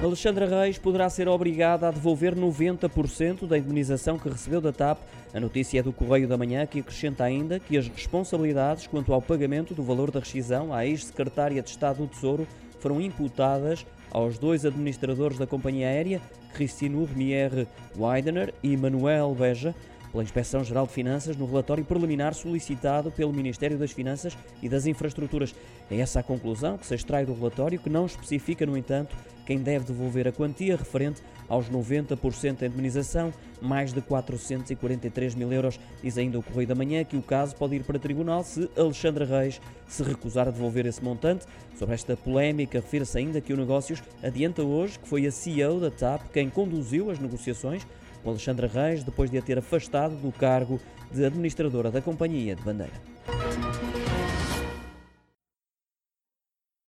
Alexandra Reis poderá ser obrigada a devolver 90% da indemnização que recebeu da TAP. A notícia é do Correio da Manhã, que acrescenta ainda que as responsabilidades quanto ao pagamento do valor da rescisão à ex-secretária de Estado do Tesouro foram imputadas aos dois administradores da companhia aérea, Christine Urmier Weidener e Manuel Beja, pela Inspeção-Geral de Finanças no relatório preliminar solicitado pelo Ministério das Finanças e das Infraestruturas. É essa a conclusão que se extrai do relatório, que não especifica, no entanto, quem deve devolver a quantia referente aos 90% da indemnização, mais de 443 mil euros. Diz ainda o Correio da Manhã que o caso pode ir para tribunal se Alexandre Reis se recusar a devolver esse montante. Sobre esta polémica, refere-se ainda que o Negócios adianta hoje que foi a CEO da TAP quem conduziu as negociações com Alexandra Reis depois de a ter afastado do cargo de administradora da Companhia de Bandeira.